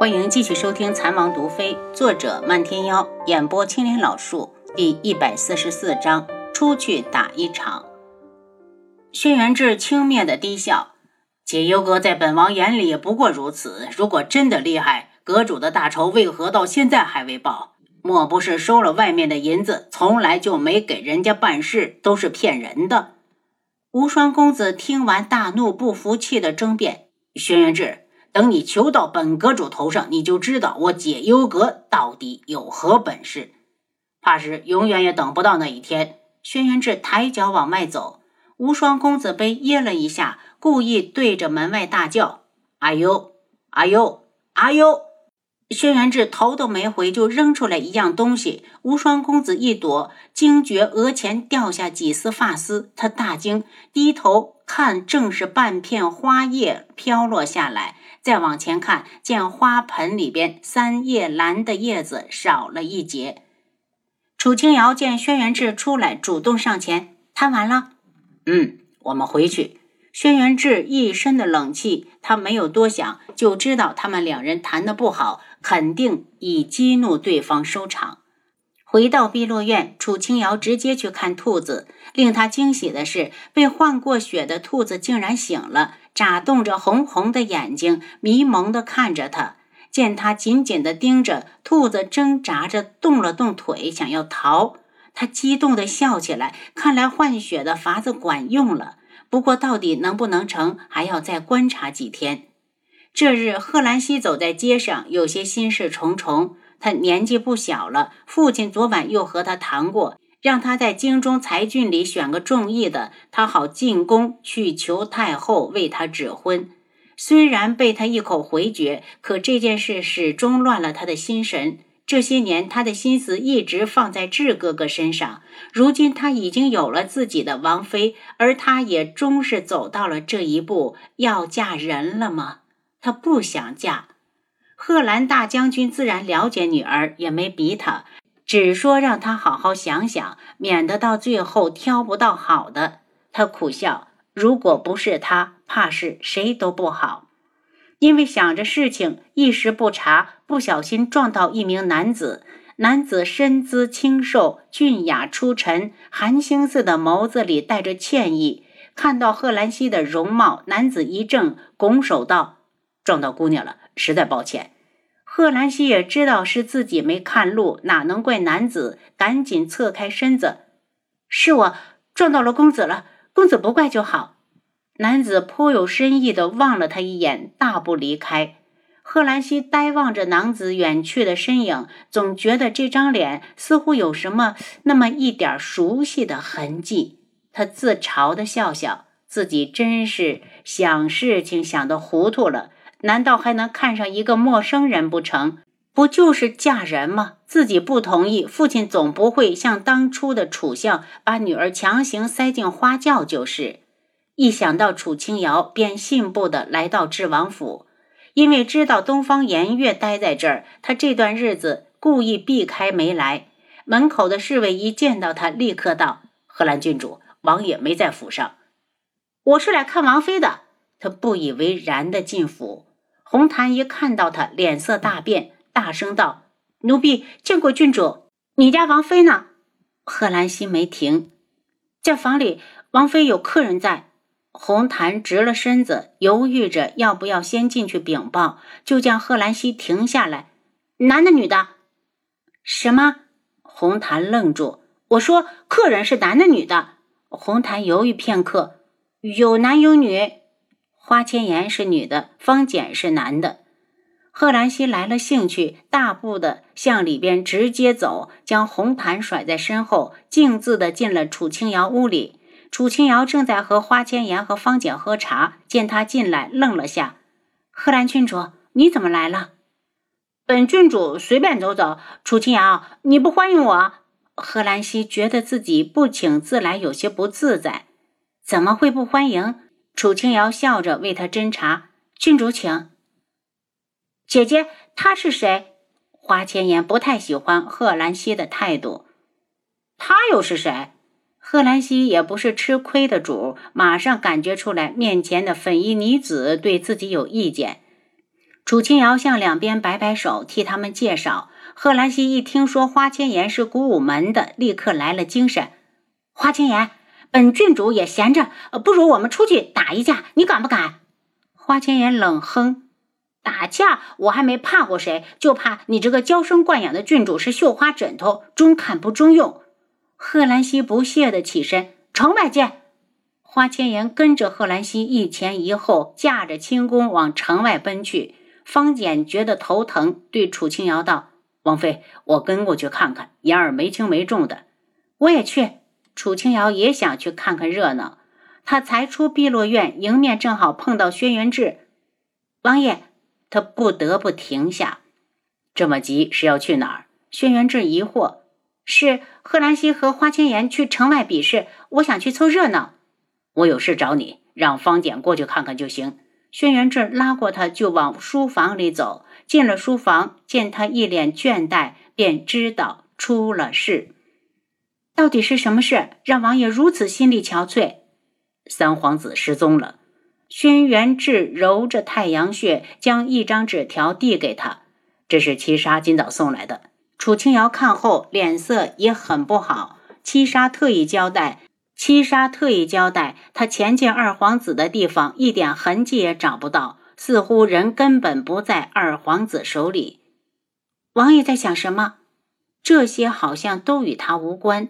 欢迎继续收听《残王毒妃》，作者漫天妖，演播青莲老树，第一百四十四章：出去打一场。轩辕志轻蔑的低笑：“解忧阁在本王眼里也不过如此。如果真的厉害，阁主的大仇为何到现在还未报？莫不是收了外面的银子，从来就没给人家办事，都是骗人的？”无双公子听完，大怒，不服气的争辩：“轩辕志。”等你求到本阁主头上，你就知道我解忧阁到底有何本事。怕是永远也等不到那一天。轩辕志抬脚往外走，无双公子被噎了一下，故意对着门外大叫：“阿呦，阿呦，阿呦！”轩辕志头都没回，就扔出来一样东西。无双公子一躲，惊觉额前掉下几丝发丝，他大惊，低头看，正是半片花叶飘落下来。再往前看，见花盆里边三叶兰的叶子少了一截。楚清瑶见轩辕志出来，主动上前：“谈完了？”“嗯，我们回去。”轩辕志一身的冷气，他没有多想，就知道他们两人谈的不好，肯定以激怒对方收场。回到碧落院，楚清瑶直接去看兔子。令他惊喜的是，被换过血的兔子竟然醒了。眨动着红红的眼睛，迷蒙地看着他。见他紧紧地盯着兔子，挣扎着动了动腿，想要逃。他激动地笑起来，看来换血的法子管用了。不过，到底能不能成，还要再观察几天。这日，贺兰西走在街上，有些心事重重。他年纪不小了，父亲昨晚又和他谈过。让他在京中才俊里选个中意的，他好进宫去求太后为他指婚。虽然被他一口回绝，可这件事始终乱了他的心神。这些年，他的心思一直放在智哥哥身上。如今他已经有了自己的王妃，而他也终是走到了这一步，要嫁人了吗？他不想嫁。贺兰大将军自然了解女儿，也没逼他。只说让他好好想想，免得到最后挑不到好的。他苦笑，如果不是他，怕是谁都不好。因为想着事情，一时不察，不小心撞到一名男子。男子身姿清瘦，俊雅出尘，寒星似的眸子里带着歉意。看到贺兰溪的容貌，男子一怔，拱手道：“撞到姑娘了，实在抱歉。”贺兰西也知道是自己没看路，哪能怪男子？赶紧侧开身子：“是我撞到了公子了，公子不怪就好。”男子颇有深意的望了他一眼，大步离开。贺兰西呆望着男子远去的身影，总觉得这张脸似乎有什么那么一点熟悉的痕迹。他自嘲地笑笑，自己真是想事情想得糊涂了。难道还能看上一个陌生人不成？不就是嫁人吗？自己不同意，父亲总不会像当初的楚相，把女儿强行塞进花轿就是。一想到楚清瑶，便信步的来到智王府，因为知道东方颜月待在这儿，他这段日子故意避开没来。门口的侍卫一见到他，立刻道：“贺兰郡主，王爷没在府上，我是来看王妃的。”他不以为然的进府。红檀一看到他，脸色大变，大声道：“奴婢见过郡主，你家王妃呢？”贺兰心没停，这房里王妃有客人在。红檀直了身子，犹豫着要不要先进去禀报，就见贺兰西停下来：“男的女的？什么？”红檀愣住：“我说客人是男的女的？”红檀犹豫片刻：“有男有女。”花千颜是女的，方简是男的。贺兰溪来了兴趣，大步的向里边直接走，将红毯甩在身后，径自的进了楚清瑶屋里。楚清瑶正在和花千颜和方简喝茶，见他进来，愣了下：“贺兰郡主，你怎么来了？”“本郡主随便走走。”楚清瑶，你不欢迎我？贺兰溪觉得自己不请自来，有些不自在。怎么会不欢迎？楚清瑶笑着为他斟茶，郡主请。姐姐，他是谁？花千颜不太喜欢贺兰溪的态度。他又是谁？贺兰溪也不是吃亏的主，马上感觉出来面前的粉衣女子对自己有意见。楚清瑶向两边摆摆手，替他们介绍。贺兰溪一听说花千颜是古武门的，立刻来了精神。花千颜，本郡主也闲着，不如我们出去打一架，你敢不敢？花千颜冷哼：“打架我还没怕过谁，就怕你这个娇生惯养的郡主是绣花枕头，中看不中用。”贺兰溪不屑地起身：“城外见。”花千颜跟着贺兰溪一前一后，驾着轻功往城外奔去。方简觉得头疼，对楚青瑶道：“王妃，我跟过去看看，言儿没轻没重的。”我也去。楚青瑶也想去看看热闹。他才出碧落院，迎面正好碰到轩辕志。王爷，他不得不停下。这么急是要去哪儿？轩辕志疑惑：“是贺兰溪和花千颜去城外比试，我想去凑热闹。”我有事找你，让方简过去看看就行。轩辕志拉过他，就往书房里走。进了书房，见他一脸倦怠，便知道出了事。到底是什么事，让王爷如此心力憔悴？三皇子失踪了。轩辕志揉着太阳穴，将一张纸条递给他：“这是七杀今早送来的。”楚清瑶看后，脸色也很不好。七杀特意交代。七杀特意交代，他前进二皇子的地方一点痕迹也找不到，似乎人根本不在二皇子手里。王爷在想什么？这些好像都与他无关。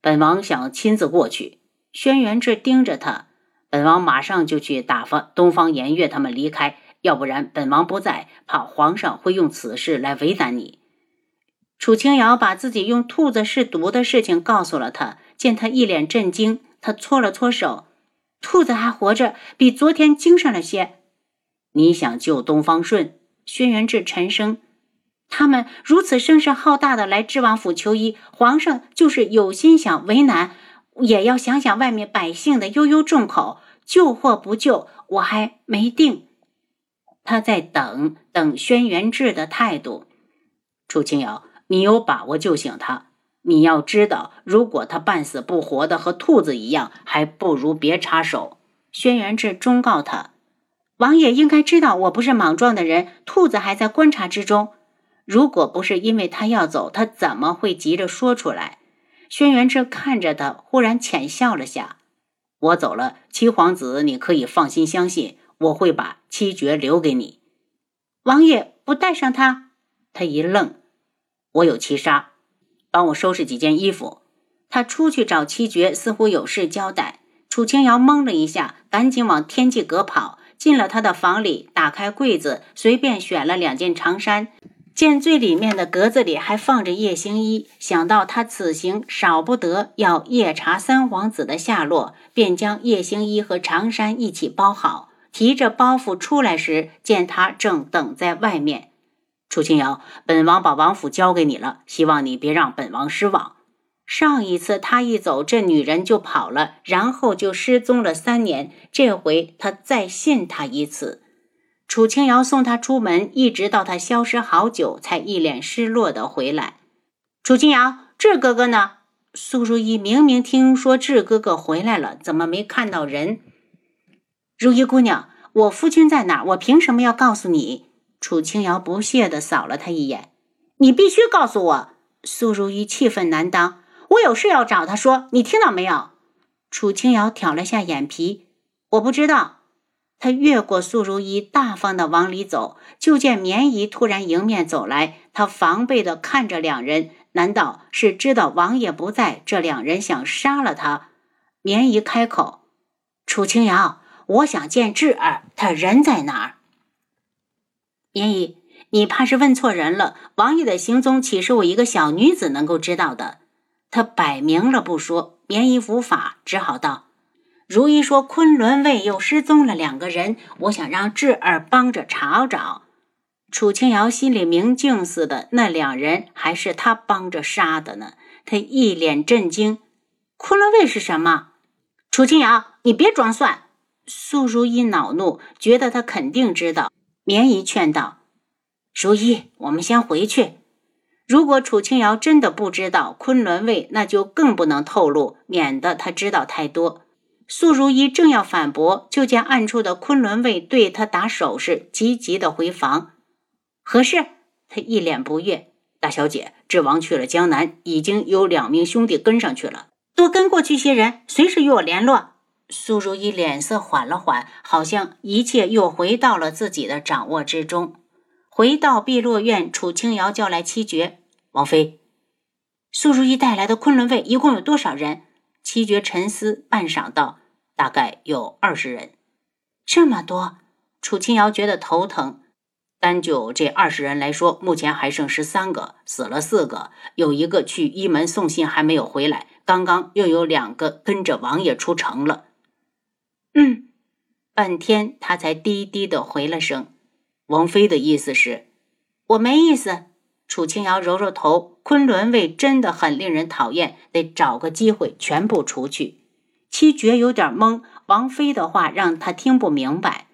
本王想亲自过去。轩辕志盯着他，本王马上就去打发东方颜月他们离开，要不然本王不在，怕皇上会用此事来为难你。楚清瑶把自己用兔子试毒的事情告诉了他。见他一脸震惊，他搓了搓手，兔子还活着，比昨天精神了些。你想救东方顺？轩辕志沉声：“他们如此声势浩大的来知王府求医，皇上就是有心想为难，也要想想外面百姓的悠悠众口，救或不救，我还没定。”他在等等轩辕志的态度。楚清瑶，你有把握救醒他？你要知道，如果他半死不活的和兔子一样，还不如别插手。轩辕志忠告他：“王爷应该知道，我不是莽撞的人。兔子还在观察之中。如果不是因为他要走，他怎么会急着说出来？”轩辕志看着他，忽然浅笑了下：“我走了，七皇子，你可以放心相信，我会把七绝留给你。王爷不带上他？”他一愣：“我有七杀。”帮我收拾几件衣服。他出去找七绝，似乎有事交代。楚清瑶懵了一下，赶紧往天际阁跑。进了他的房里，打开柜子，随便选了两件长衫。见最里面的格子里还放着夜行衣，想到他此行少不得要夜查三皇子的下落，便将夜行衣和长衫一起包好。提着包袱出来时，见他正等在外面。楚清瑶，本王把王府交给你了，希望你别让本王失望。上一次他一走，这女人就跑了，然后就失踪了三年。这回他再信他一次。楚清瑶送他出门，一直到他消失好久，才一脸失落的回来。楚清瑶，智哥哥呢？苏如意明明听说智哥哥回来了，怎么没看到人？如意姑娘，我夫君在哪？我凭什么要告诉你？楚清瑶不屑地扫了他一眼：“你必须告诉我。”苏如意气愤难当：“我有事要找他说，你听到没有？”楚清瑶挑了下眼皮：“我不知道。”他越过苏如意，大方地往里走，就见绵姨突然迎面走来，他防备地看着两人，难道是知道王爷不在，这两人想杀了他？绵姨开口：“楚清瑶，我想见智儿，他人在哪儿？”绵姨，你怕是问错人了。王爷的行踪岂是我一个小女子能够知道的？他摆明了不说。绵姨无法，只好道：“如懿说昆仑卫又失踪了两个人，我想让智儿帮着查找。”楚清瑶心里明镜似的，那两人还是他帮着杀的呢。他一脸震惊：“昆仑卫是什么？”楚清瑶，你别装蒜。苏如意恼怒，觉得他肯定知道。绵姨劝道：“如一，我们先回去。如果楚清瑶真的不知道昆仑卫，那就更不能透露，免得他知道太多。”素如意正要反驳，就见暗处的昆仑卫对他打手势，急急的回房。何事？他一脸不悦。大小姐，智王去了江南，已经有两名兄弟跟上去了。多跟过去些人，随时与我联络。苏如意脸色缓了缓，好像一切又回到了自己的掌握之中。回到碧落院，楚清瑶叫来七绝、王妃。苏如意带来的昆仑卫一共有多少人？七绝沉思半晌，道：“大概有二十人。”这么多，楚清瑶觉得头疼。单就这二十人来说，目前还剩十三个，死了四个，有一个去一门送信还没有回来。刚刚又有两个跟着王爷出城了。嗯，半天他才低低的回了声：“王妃的意思是，我没意思。”楚清瑶揉揉头，昆仑卫真的很令人讨厌，得找个机会全部除去。七绝有点懵，王妃的话让他听不明白。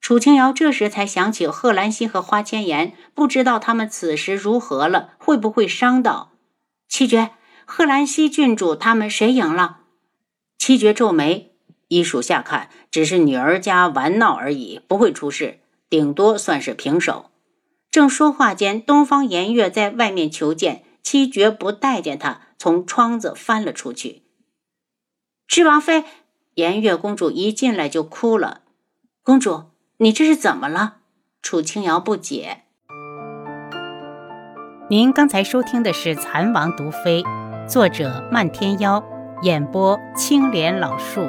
楚清瑶这时才想起贺兰溪和花千颜，不知道他们此时如何了，会不会伤到七绝？贺兰溪郡主他们谁赢了？七绝皱眉，依属下看，只是女儿家玩闹而已，不会出事，顶多算是平手。正说话间，东方颜月在外面求见，七绝不待见他，从窗子翻了出去。知王妃，颜月公主一进来就哭了，公主。你这是怎么了？楚清瑶不解。您刚才收听的是《蚕王毒妃》，作者漫天妖，演播青莲老树。